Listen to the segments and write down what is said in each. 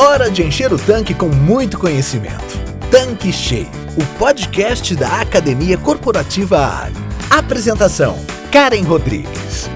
Hora de encher o tanque com muito conhecimento. Tanque Cheio, o podcast da Academia Corporativa Ali. Apresentação: Karen Rodrigues.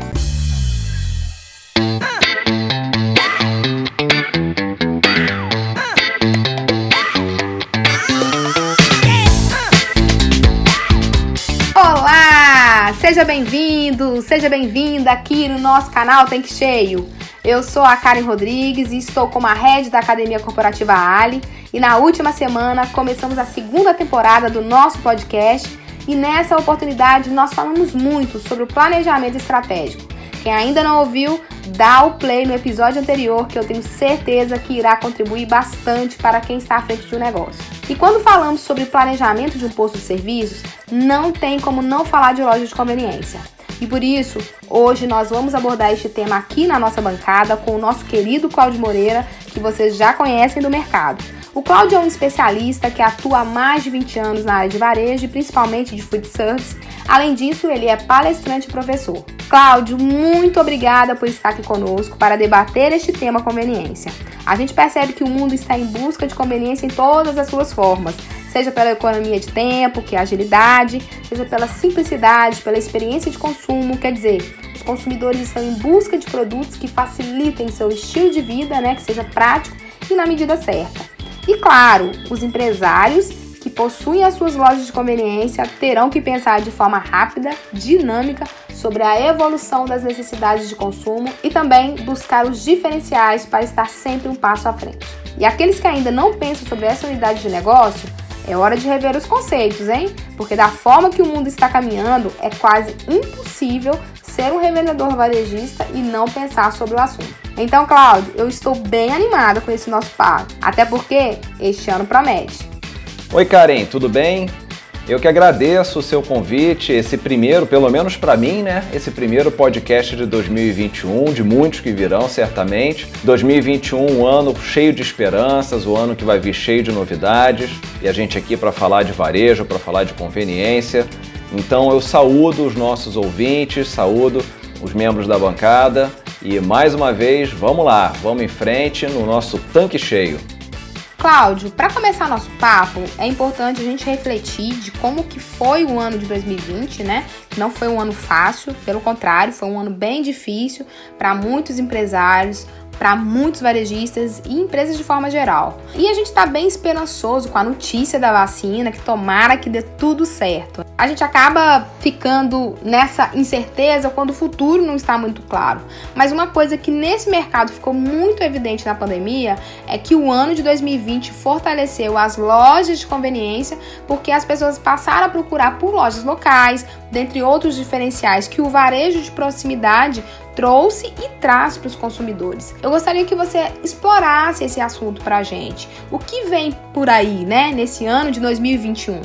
Olá! Seja bem-vindo, seja bem-vinda aqui no nosso canal Tanque Cheio. Eu sou a Karen Rodrigues e estou como a head da Academia Corporativa Ali. E na última semana começamos a segunda temporada do nosso podcast. E nessa oportunidade nós falamos muito sobre o planejamento estratégico. Quem ainda não ouviu, dá o play no episódio anterior que eu tenho certeza que irá contribuir bastante para quem está à frente de um negócio. E quando falamos sobre planejamento de um posto de serviços, não tem como não falar de loja de conveniência. E por isso, hoje nós vamos abordar este tema aqui na nossa bancada com o nosso querido Cláudio Moreira, que vocês já conhecem do mercado. O Cláudio é um especialista que atua há mais de 20 anos na área de varejo e principalmente de food service. Além disso, ele é palestrante e professor. Cláudio, muito obrigada por estar aqui conosco para debater este tema conveniência. A gente percebe que o mundo está em busca de conveniência em todas as suas formas, seja pela economia de tempo, que é agilidade, seja pela simplicidade, pela experiência de consumo, quer dizer, os consumidores estão em busca de produtos que facilitem seu estilo de vida, né, que seja prático e na medida certa. E claro, os empresários que possuem as suas lojas de conveniência terão que pensar de forma rápida, dinâmica sobre a evolução das necessidades de consumo e também buscar os diferenciais para estar sempre um passo à frente. E aqueles que ainda não pensam sobre essa unidade de negócio é hora de rever os conceitos, hein? Porque da forma que o mundo está caminhando, é quase impossível ser um revendedor varejista e não pensar sobre o assunto. Então, Cláudio, eu estou bem animada com esse nosso papo, até porque este ano promete. Oi, Karen, tudo bem? Eu que agradeço o seu convite, esse primeiro, pelo menos para mim, né? Esse primeiro podcast de 2021, de muitos que virão certamente. 2021, um ano cheio de esperanças, o um ano que vai vir cheio de novidades. E a gente aqui para falar de varejo, para falar de conveniência. Então eu saúdo os nossos ouvintes, saúdo os membros da bancada e mais uma vez, vamos lá, vamos em frente no nosso tanque cheio. Cláudio, para começar nosso papo, é importante a gente refletir de como que foi o ano de 2020, né? Não foi um ano fácil, pelo contrário, foi um ano bem difícil para muitos empresários, para muitos varejistas e empresas de forma geral. E a gente está bem esperançoso com a notícia da vacina, que tomara que dê tudo certo. A gente acaba ficando nessa incerteza quando o futuro não está muito claro. Mas uma coisa que nesse mercado ficou muito evidente na pandemia é que o ano de 2020 fortaleceu as lojas de conveniência, porque as pessoas passaram a procurar por lojas locais, dentre outros diferenciais que o varejo de proximidade trouxe e traz para os consumidores. Eu gostaria que você explorasse esse assunto para a gente. O que vem por aí, né, nesse ano de 2021?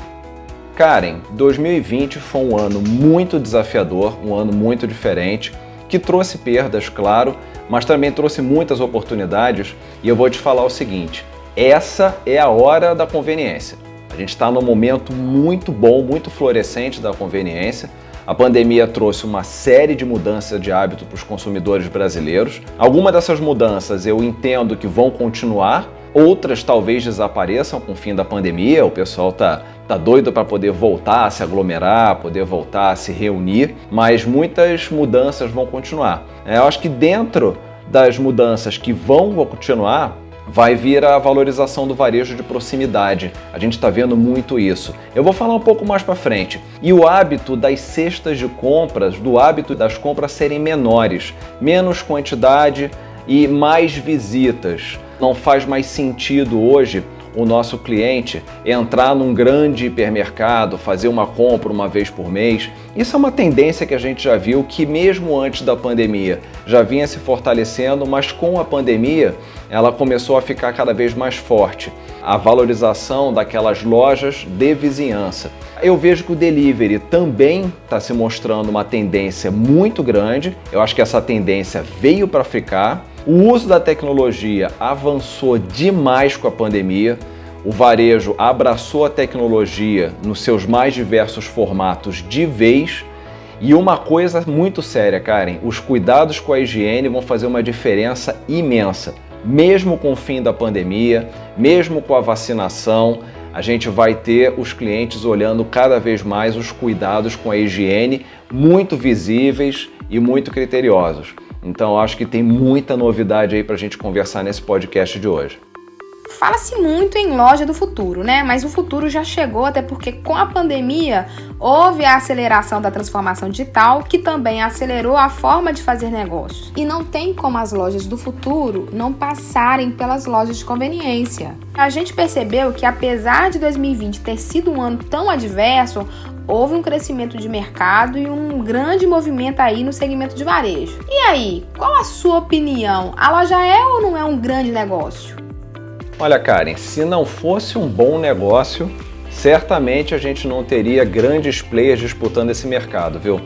Karen, 2020 foi um ano muito desafiador, um ano muito diferente, que trouxe perdas, claro, mas também trouxe muitas oportunidades. E eu vou te falar o seguinte: essa é a hora da conveniência. A gente está num momento muito bom, muito florescente da conveniência. A pandemia trouxe uma série de mudanças de hábito para os consumidores brasileiros. Algumas dessas mudanças eu entendo que vão continuar, outras talvez desapareçam com o fim da pandemia. O pessoal tá, tá doido para poder voltar a se aglomerar, poder voltar a se reunir, mas muitas mudanças vão continuar. É, eu acho que dentro das mudanças que vão continuar, vai vir a valorização do varejo de proximidade. A gente está vendo muito isso. Eu vou falar um pouco mais para frente. E o hábito das cestas de compras, do hábito das compras serem menores, menos quantidade e mais visitas. Não faz mais sentido hoje o nosso cliente entrar num grande hipermercado, fazer uma compra uma vez por mês. Isso é uma tendência que a gente já viu que mesmo antes da pandemia já vinha se fortalecendo, mas com a pandemia ela começou a ficar cada vez mais forte. A valorização daquelas lojas de vizinhança. Eu vejo que o delivery também está se mostrando uma tendência muito grande. Eu acho que essa tendência veio para ficar. O uso da tecnologia avançou demais com a pandemia. O varejo abraçou a tecnologia nos seus mais diversos formatos de vez. E uma coisa muito séria, Karen: os cuidados com a higiene vão fazer uma diferença imensa. mesmo com o fim da pandemia, mesmo com a vacinação, a gente vai ter os clientes olhando cada vez mais os cuidados com a higiene, muito visíveis e muito criteriosos. Então, acho que tem muita novidade aí para a gente conversar nesse podcast de hoje. Fala-se muito em loja do futuro, né? Mas o futuro já chegou, até porque com a pandemia houve a aceleração da transformação digital, que também acelerou a forma de fazer negócios. E não tem como as lojas do futuro não passarem pelas lojas de conveniência. A gente percebeu que, apesar de 2020 ter sido um ano tão adverso, houve um crescimento de mercado e um grande movimento aí no segmento de varejo. E aí, qual a sua opinião? A loja é ou não é um grande negócio? Olha, Karen, se não fosse um bom negócio, certamente a gente não teria grandes players disputando esse mercado, viu?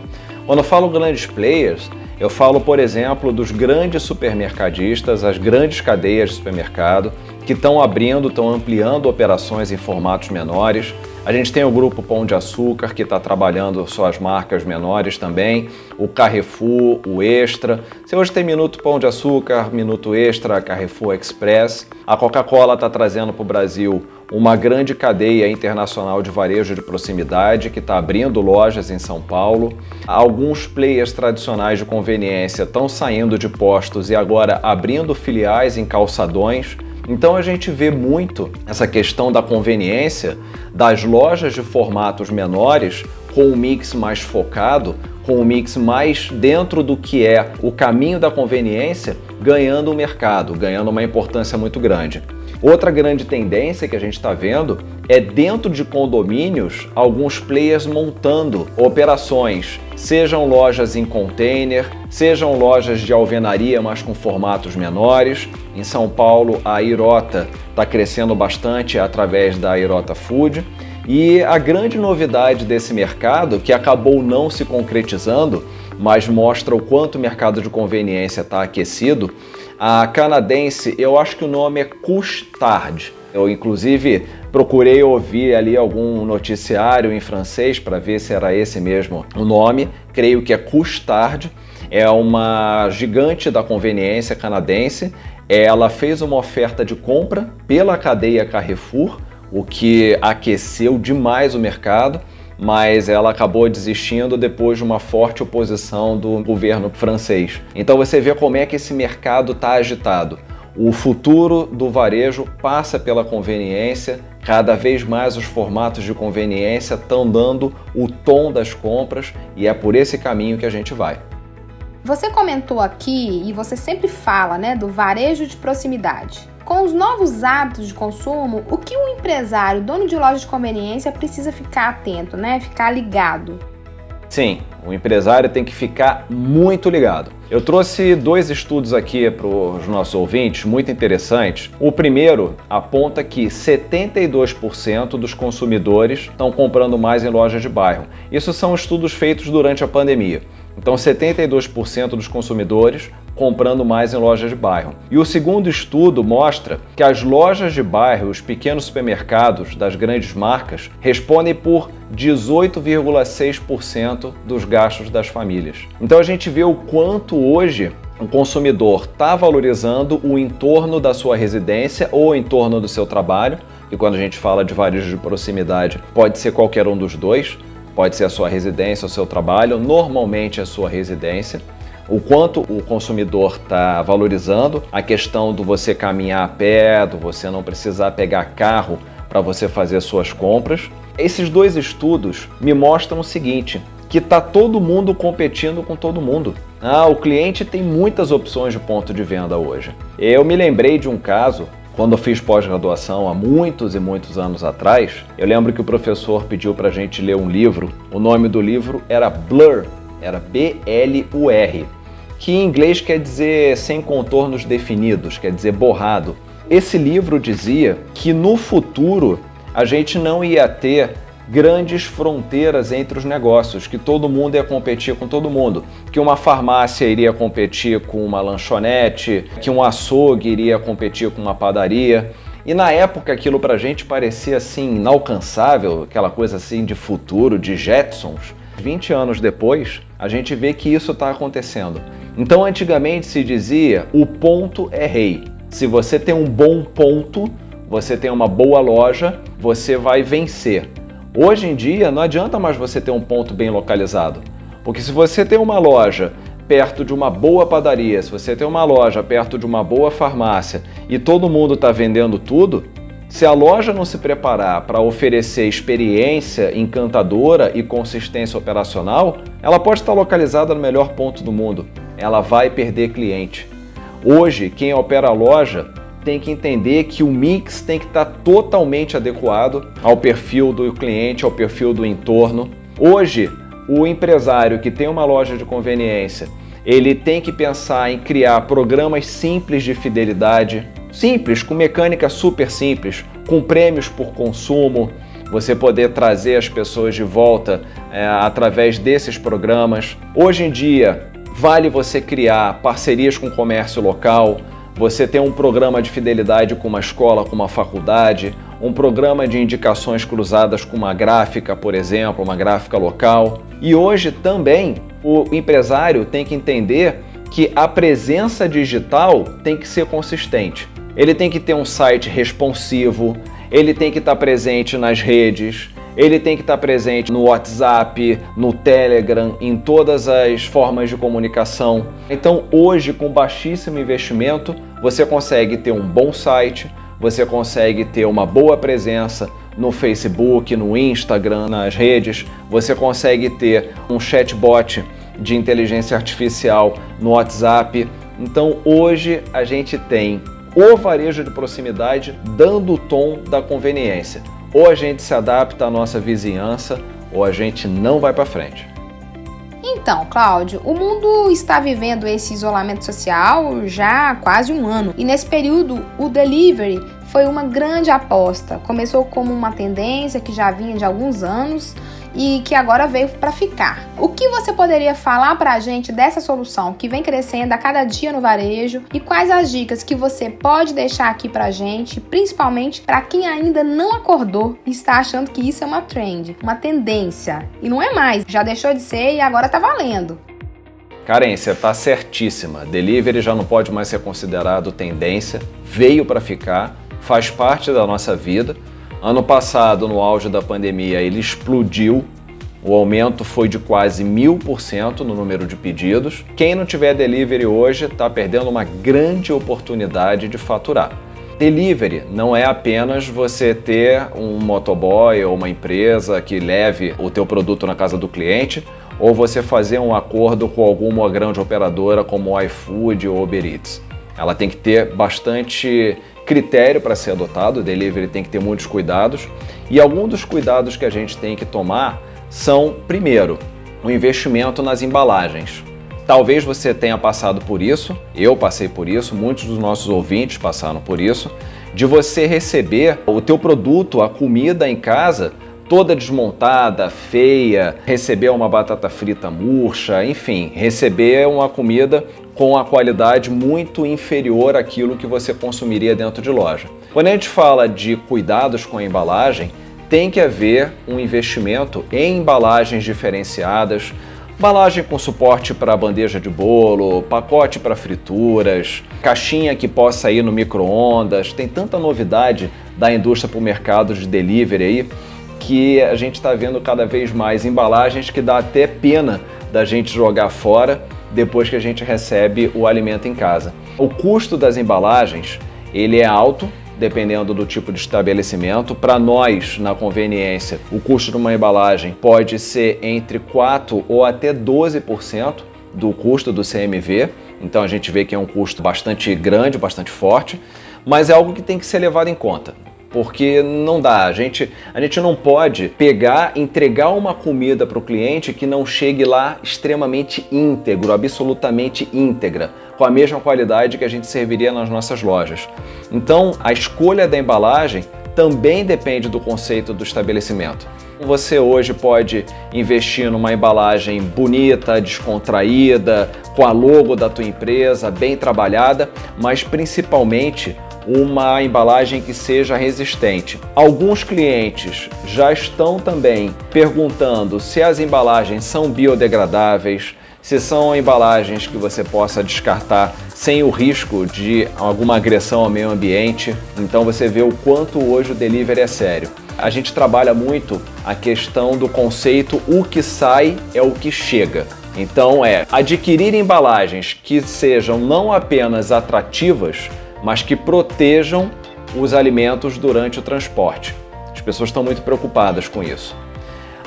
Quando eu falo grandes players, eu falo, por exemplo, dos grandes supermercadistas, as grandes cadeias de supermercado, que estão abrindo, estão ampliando operações em formatos menores, a gente tem o grupo Pão de Açúcar, que está trabalhando suas marcas menores também, o Carrefour, o Extra. Você hoje tem Minuto Pão de Açúcar, Minuto Extra, Carrefour Express. A Coca-Cola está trazendo para o Brasil uma grande cadeia internacional de varejo de proximidade que está abrindo lojas em São Paulo. Alguns players tradicionais de conveniência estão saindo de postos e agora abrindo filiais em calçadões. Então a gente vê muito essa questão da conveniência das lojas de formatos menores com um mix mais focado, com um mix mais dentro do que é o caminho da conveniência, ganhando o mercado, ganhando uma importância muito grande. Outra grande tendência que a gente está vendo é dentro de condomínios alguns players montando operações, sejam lojas em container, sejam lojas de alvenaria, mas com formatos menores. Em São Paulo, a Irota está crescendo bastante através da Irota Food. E a grande novidade desse mercado, que acabou não se concretizando, mas mostra o quanto o mercado de conveniência está aquecido, a canadense, eu acho que o nome é Custard. Eu, inclusive, procurei ouvir ali algum noticiário em francês para ver se era esse mesmo o nome. Creio que é Custard. É uma gigante da conveniência canadense. Ela fez uma oferta de compra pela cadeia Carrefour, o que aqueceu demais o mercado mas ela acabou desistindo depois de uma forte oposição do governo francês. Então você vê como é que esse mercado está agitado. O futuro do varejo passa pela conveniência, cada vez mais os formatos de conveniência estão dando o tom das compras e é por esse caminho que a gente vai. Você comentou aqui e você sempre fala, né, do varejo de proximidade. Com os novos hábitos de consumo, o que o empresário, dono de loja de conveniência, precisa ficar atento, né? Ficar ligado? Sim, o empresário tem que ficar muito ligado. Eu trouxe dois estudos aqui para os nossos ouvintes muito interessantes. O primeiro aponta que 72% dos consumidores estão comprando mais em lojas de bairro. Isso são estudos feitos durante a pandemia. Então, 72% dos consumidores comprando mais em lojas de bairro. E o segundo estudo mostra que as lojas de bairro, os pequenos supermercados das grandes marcas, respondem por 18,6% dos gastos das famílias. Então a gente vê o quanto hoje o consumidor está valorizando o entorno da sua residência ou o entorno do seu trabalho. E quando a gente fala de varejo de proximidade, pode ser qualquer um dos dois. Pode ser a sua residência, o seu trabalho, normalmente a sua residência. O quanto o consumidor está valorizando a questão do você caminhar a pé, do você não precisar pegar carro para você fazer suas compras. Esses dois estudos me mostram o seguinte: que está todo mundo competindo com todo mundo. Ah, o cliente tem muitas opções de ponto de venda hoje. Eu me lembrei de um caso quando eu fiz pós-graduação há muitos e muitos anos atrás, eu lembro que o professor pediu para a gente ler um livro. O nome do livro era Blur, era B-L-U-R, que em inglês quer dizer sem contornos definidos, quer dizer borrado. Esse livro dizia que no futuro a gente não ia ter grandes fronteiras entre os negócios, que todo mundo ia competir com todo mundo, que uma farmácia iria competir com uma lanchonete, que um açougue iria competir com uma padaria. E na época aquilo pra gente parecia assim inalcançável, aquela coisa assim de futuro, de Jetsons. 20 anos depois, a gente vê que isso está acontecendo. Então antigamente se dizia o ponto é rei. Se você tem um bom ponto, você tem uma boa loja, você vai vencer. Hoje em dia não adianta mais você ter um ponto bem localizado, porque se você tem uma loja perto de uma boa padaria, se você tem uma loja perto de uma boa farmácia e todo mundo está vendendo tudo, se a loja não se preparar para oferecer experiência encantadora e consistência operacional, ela pode estar localizada no melhor ponto do mundo. Ela vai perder cliente. Hoje, quem opera a loja tem que entender que o mix tem que estar totalmente adequado ao perfil do cliente, ao perfil do entorno. Hoje, o empresário que tem uma loja de conveniência, ele tem que pensar em criar programas simples de fidelidade, simples, com mecânica super simples, com prêmios por consumo, você poder trazer as pessoas de volta é, através desses programas. Hoje em dia, vale você criar parcerias com o comércio local, você ter um programa de fidelidade com uma escola, com uma faculdade, um programa de indicações cruzadas com uma gráfica, por exemplo, uma gráfica local. E hoje também o empresário tem que entender que a presença digital tem que ser consistente. Ele tem que ter um site responsivo, ele tem que estar presente nas redes, ele tem que estar presente no WhatsApp, no Telegram, em todas as formas de comunicação. Então, hoje, com baixíssimo investimento, você consegue ter um bom site, você consegue ter uma boa presença no Facebook, no Instagram, nas redes, você consegue ter um chatbot de inteligência artificial no WhatsApp. Então, hoje a gente tem o varejo de proximidade dando o tom da conveniência. Ou a gente se adapta à nossa vizinhança, ou a gente não vai para frente. Então, Cláudio, o mundo está vivendo esse isolamento social já há quase um ano. E nesse período, o delivery foi uma grande aposta. Começou como uma tendência que já vinha de alguns anos, e que agora veio para ficar. O que você poderia falar para a gente dessa solução que vem crescendo a cada dia no varejo e quais as dicas que você pode deixar aqui para a gente, principalmente para quem ainda não acordou e está achando que isso é uma trend, uma tendência e não é mais, já deixou de ser e agora está valendo. Você está certíssima. Delivery já não pode mais ser considerado tendência, veio para ficar, faz parte da nossa vida. Ano passado, no auge da pandemia, ele explodiu. O aumento foi de quase mil por cento no número de pedidos. Quem não tiver delivery hoje está perdendo uma grande oportunidade de faturar. Delivery não é apenas você ter um motoboy ou uma empresa que leve o teu produto na casa do cliente, ou você fazer um acordo com alguma grande operadora como o iFood ou Uber Eats. Ela tem que ter bastante critério para ser adotado, o delivery tem que ter muitos cuidados. E alguns dos cuidados que a gente tem que tomar são, primeiro, o investimento nas embalagens. Talvez você tenha passado por isso, eu passei por isso, muitos dos nossos ouvintes passaram por isso, de você receber o teu produto, a comida em casa, toda desmontada, feia, receber uma batata frita murcha, enfim, receber uma comida com a qualidade muito inferior àquilo que você consumiria dentro de loja. Quando a gente fala de cuidados com a embalagem, tem que haver um investimento em embalagens diferenciadas, embalagem com suporte para bandeja de bolo, pacote para frituras, caixinha que possa ir no micro-ondas. Tem tanta novidade da indústria para o mercado de delivery aí que a gente está vendo cada vez mais embalagens que dá até pena da gente jogar fora depois que a gente recebe o alimento em casa. O custo das embalagens ele é alto, dependendo do tipo de estabelecimento. Para nós, na conveniência, o custo de uma embalagem pode ser entre 4 ou até 12% do custo do CMV. Então a gente vê que é um custo bastante grande, bastante forte, mas é algo que tem que ser levado em conta porque não dá. A gente, a gente não pode pegar, entregar uma comida para o cliente que não chegue lá extremamente íntegro, absolutamente íntegra, com a mesma qualidade que a gente serviria nas nossas lojas. Então, a escolha da embalagem também depende do conceito do estabelecimento. Você hoje pode investir numa embalagem bonita, descontraída, com a logo da tua empresa, bem trabalhada, mas principalmente uma embalagem que seja resistente. Alguns clientes já estão também perguntando se as embalagens são biodegradáveis, se são embalagens que você possa descartar sem o risco de alguma agressão ao meio ambiente. Então você vê o quanto hoje o delivery é sério. A gente trabalha muito a questão do conceito o que sai é o que chega. Então é adquirir embalagens que sejam não apenas atrativas, mas que protejam os alimentos durante o transporte. As pessoas estão muito preocupadas com isso.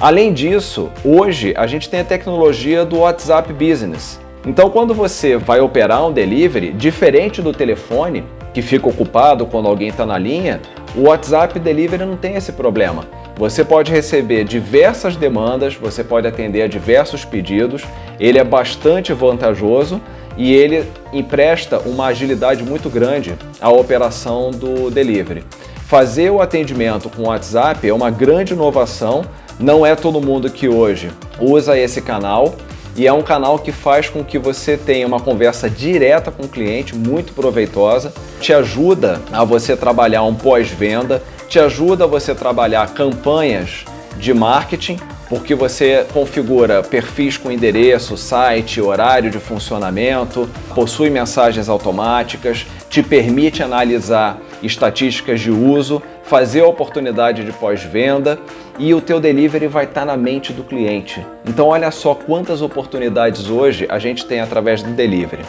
Além disso, hoje a gente tem a tecnologia do WhatsApp Business. Então, quando você vai operar um delivery, diferente do telefone, que fica ocupado quando alguém está na linha, o WhatsApp Delivery não tem esse problema. Você pode receber diversas demandas, você pode atender a diversos pedidos, ele é bastante vantajoso e ele empresta uma agilidade muito grande à operação do delivery. Fazer o atendimento com o WhatsApp é uma grande inovação, não é todo mundo que hoje usa esse canal. E é um canal que faz com que você tenha uma conversa direta com o cliente, muito proveitosa, te ajuda a você trabalhar um pós-venda, te ajuda a você trabalhar campanhas de marketing, porque você configura perfis com endereço, site, horário de funcionamento, possui mensagens automáticas, te permite analisar estatísticas de uso, fazer a oportunidade de pós-venda e o teu delivery vai estar na mente do cliente. Então olha só quantas oportunidades hoje a gente tem através do delivery.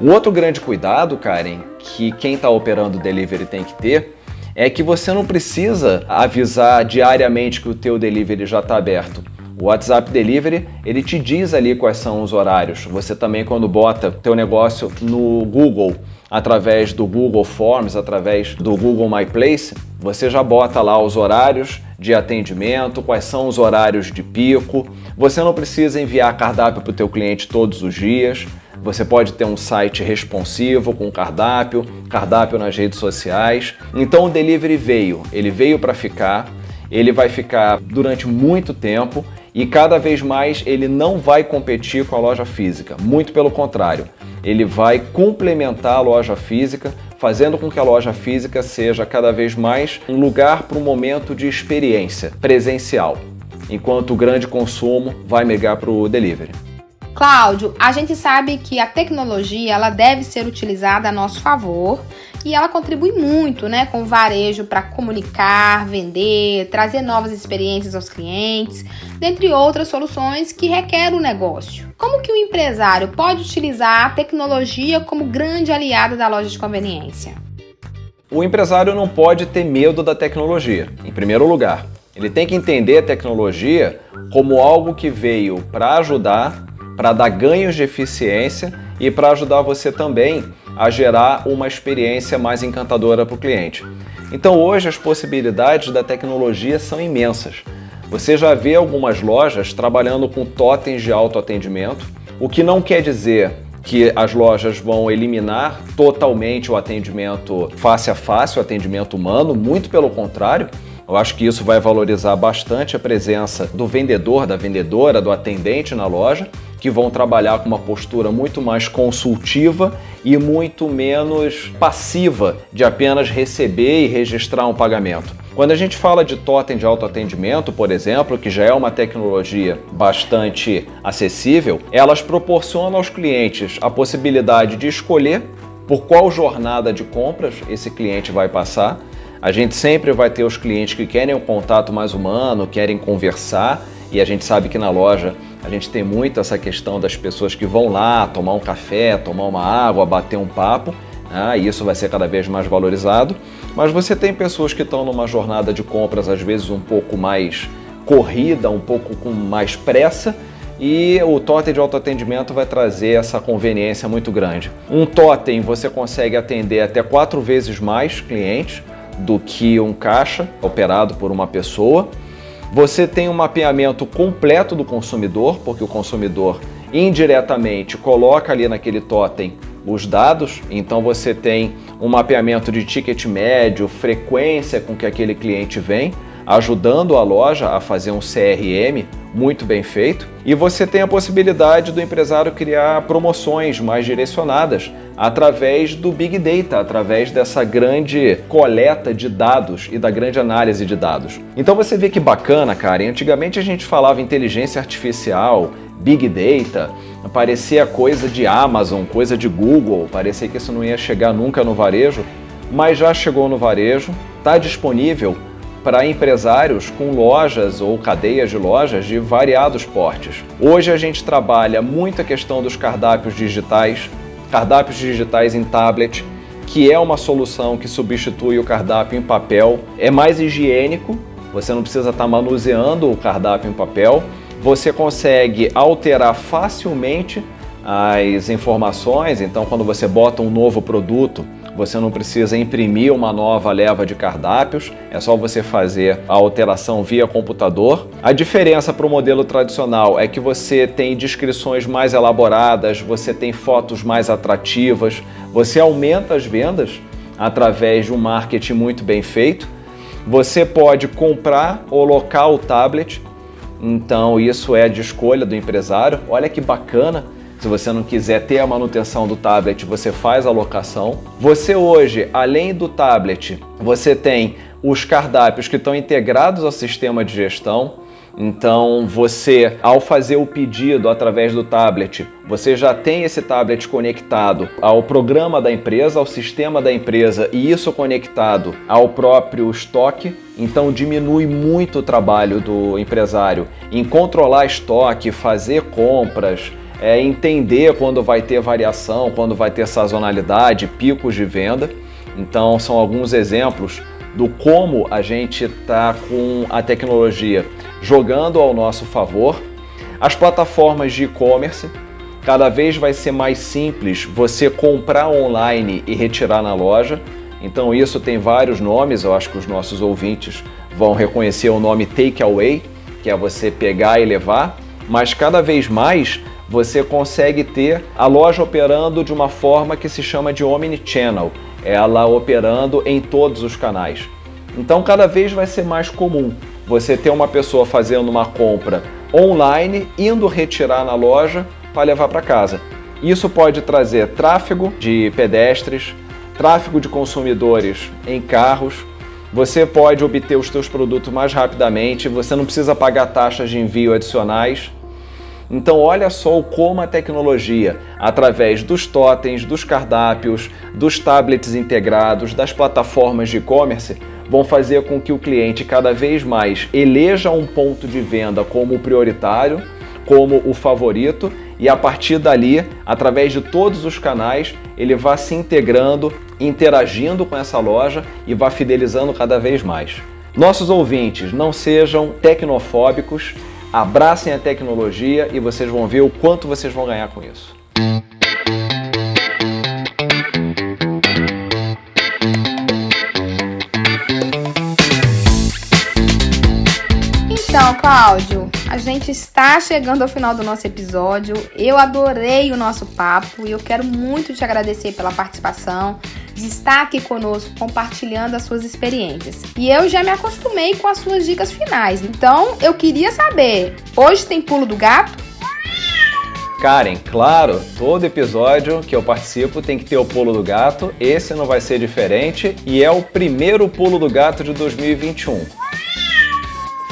Um outro grande cuidado, Karen, que quem está operando delivery tem que ter, é que você não precisa avisar diariamente que o teu delivery já está aberto. O WhatsApp Delivery, ele te diz ali quais são os horários. Você também quando bota teu negócio no Google, através do Google Forms, através do Google My Place, você já bota lá os horários de atendimento, quais são os horários de pico. Você não precisa enviar cardápio para o teu cliente todos os dias. Você pode ter um site responsivo com cardápio, cardápio nas redes sociais. Então o delivery veio, ele veio para ficar. Ele vai ficar durante muito tempo e cada vez mais ele não vai competir com a loja física, muito pelo contrário, ele vai complementar a loja física, fazendo com que a loja física seja cada vez mais um lugar para um momento de experiência presencial, enquanto o grande consumo vai migrar para o delivery. Cláudio, a gente sabe que a tecnologia ela deve ser utilizada a nosso favor e ela contribui muito, né, com o varejo para comunicar, vender, trazer novas experiências aos clientes, dentre outras soluções que requer o negócio. Como que o empresário pode utilizar a tecnologia como grande aliado da loja de conveniência? O empresário não pode ter medo da tecnologia, em primeiro lugar. Ele tem que entender a tecnologia como algo que veio para ajudar para dar ganhos de eficiência e para ajudar você também a gerar uma experiência mais encantadora para o cliente. Então hoje as possibilidades da tecnologia são imensas. Você já vê algumas lojas trabalhando com totens de autoatendimento, o que não quer dizer que as lojas vão eliminar totalmente o atendimento face a face, o atendimento humano, muito pelo contrário. Eu acho que isso vai valorizar bastante a presença do vendedor, da vendedora, do atendente na loja que vão trabalhar com uma postura muito mais consultiva e muito menos passiva de apenas receber e registrar um pagamento. Quando a gente fala de totem de autoatendimento, por exemplo, que já é uma tecnologia bastante acessível, elas proporcionam aos clientes a possibilidade de escolher por qual jornada de compras esse cliente vai passar. A gente sempre vai ter os clientes que querem um contato mais humano, querem conversar, e a gente sabe que na loja a gente tem muito essa questão das pessoas que vão lá tomar um café, tomar uma água, bater um papo, né? e isso vai ser cada vez mais valorizado. Mas você tem pessoas que estão numa jornada de compras, às vezes um pouco mais corrida, um pouco com mais pressa, e o totem de autoatendimento vai trazer essa conveniência muito grande. Um totem você consegue atender até quatro vezes mais clientes do que um caixa operado por uma pessoa. Você tem um mapeamento completo do consumidor, porque o consumidor indiretamente coloca ali naquele totem os dados, então você tem um mapeamento de ticket médio, frequência com que aquele cliente vem, ajudando a loja a fazer um CRM muito bem feito. E você tem a possibilidade do empresário criar promoções mais direcionadas através do Big Data, através dessa grande coleta de dados e da grande análise de dados. Então você vê que bacana, cara. Antigamente a gente falava inteligência artificial, Big Data, parecia coisa de Amazon, coisa de Google, parecia que isso não ia chegar nunca no varejo, mas já chegou no varejo, está disponível para empresários com lojas ou cadeias de lojas de variados portes. Hoje a gente trabalha muito a questão dos cardápios digitais, cardápios digitais em tablet, que é uma solução que substitui o cardápio em papel, é mais higiênico, você não precisa estar tá manuseando o cardápio em papel, você consegue alterar facilmente as informações, então quando você bota um novo produto, você não precisa imprimir uma nova leva de cardápios, é só você fazer a alteração via computador. A diferença para o modelo tradicional é que você tem descrições mais elaboradas, você tem fotos mais atrativas, você aumenta as vendas através de um marketing muito bem feito. Você pode comprar ou locar o tablet, então isso é de escolha do empresário. Olha que bacana se você não quiser ter a manutenção do tablet, você faz a locação. Você hoje, além do tablet, você tem os cardápios que estão integrados ao sistema de gestão. Então, você, ao fazer o pedido através do tablet, você já tem esse tablet conectado ao programa da empresa, ao sistema da empresa e isso conectado ao próprio estoque. Então, diminui muito o trabalho do empresário em controlar estoque, fazer compras, é entender quando vai ter variação, quando vai ter sazonalidade, picos de venda. Então, são alguns exemplos do como a gente está com a tecnologia jogando ao nosso favor. As plataformas de e-commerce, cada vez vai ser mais simples você comprar online e retirar na loja. Então, isso tem vários nomes, eu acho que os nossos ouvintes vão reconhecer o nome Takeaway, que é você pegar e levar, mas cada vez mais você consegue ter a loja operando de uma forma que se chama de omnichannel, ela operando em todos os canais. Então, cada vez vai ser mais comum você ter uma pessoa fazendo uma compra online, indo retirar na loja para levar para casa. Isso pode trazer tráfego de pedestres, tráfego de consumidores em carros. Você pode obter os seus produtos mais rapidamente, você não precisa pagar taxas de envio adicionais. Então, olha só como a tecnologia, através dos totens, dos cardápios, dos tablets integrados, das plataformas de e-commerce, vão fazer com que o cliente cada vez mais eleja um ponto de venda como prioritário, como o favorito, e a partir dali, através de todos os canais, ele vá se integrando, interagindo com essa loja e vá fidelizando cada vez mais. Nossos ouvintes, não sejam tecnofóbicos, Abracem a tecnologia e vocês vão ver o quanto vocês vão ganhar com isso. Então, Cláudio, a gente está chegando ao final do nosso episódio. Eu adorei o nosso papo e eu quero muito te agradecer pela participação de estar aqui conosco compartilhando as suas experiências. E eu já me acostumei com as suas dicas finais. Então, eu queria saber, hoje tem pulo do gato? Karen, claro, todo episódio que eu participo tem que ter o pulo do gato. Esse não vai ser diferente e é o primeiro pulo do gato de 2021.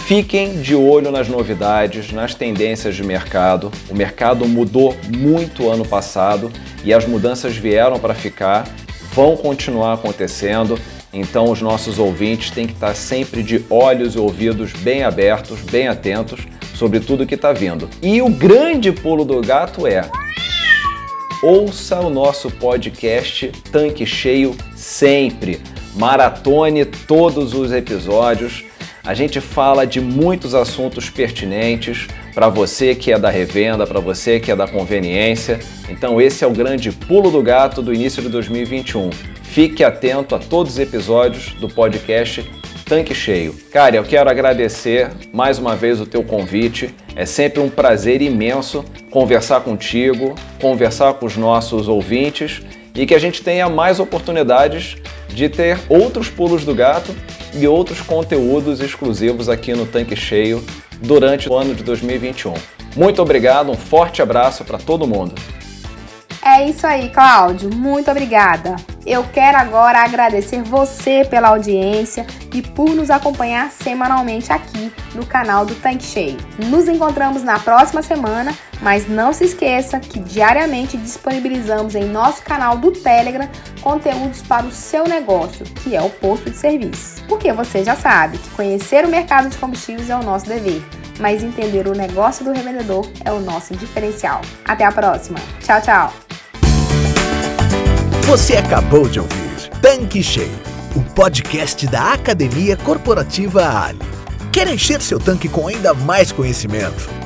Fiquem de olho nas novidades, nas tendências de mercado. O mercado mudou muito ano passado e as mudanças vieram para ficar vão continuar acontecendo. Então, os nossos ouvintes têm que estar sempre de olhos e ouvidos bem abertos, bem atentos sobre tudo que está vindo. E o grande pulo do gato é: ouça o nosso podcast Tanque Cheio sempre. Maratone todos os episódios. A gente fala de muitos assuntos pertinentes para você que é da revenda, para você que é da conveniência. Então esse é o grande pulo do gato do início de 2021. Fique atento a todos os episódios do podcast Tanque Cheio. Cara, eu quero agradecer mais uma vez o teu convite. É sempre um prazer imenso conversar contigo, conversar com os nossos ouvintes e que a gente tenha mais oportunidades de ter outros pulos do gato e outros conteúdos exclusivos aqui no Tanque Cheio durante o ano de 2021. Muito obrigado, um forte abraço para todo mundo. É isso aí, Cláudio. Muito obrigada. Eu quero agora agradecer você pela audiência e por nos acompanhar semanalmente aqui no canal do Tanque Cheio. Nos encontramos na próxima semana, mas não se esqueça que diariamente disponibilizamos em nosso canal do Telegram conteúdos para o seu negócio, que é o posto de serviço. Porque você já sabe que conhecer o mercado de combustíveis é o nosso dever, mas entender o negócio do revendedor é o nosso diferencial. Até a próxima. Tchau, tchau. Você acabou de ouvir Tanque Cheio, o podcast da Academia Corporativa Ali. Quer encher seu tanque com ainda mais conhecimento?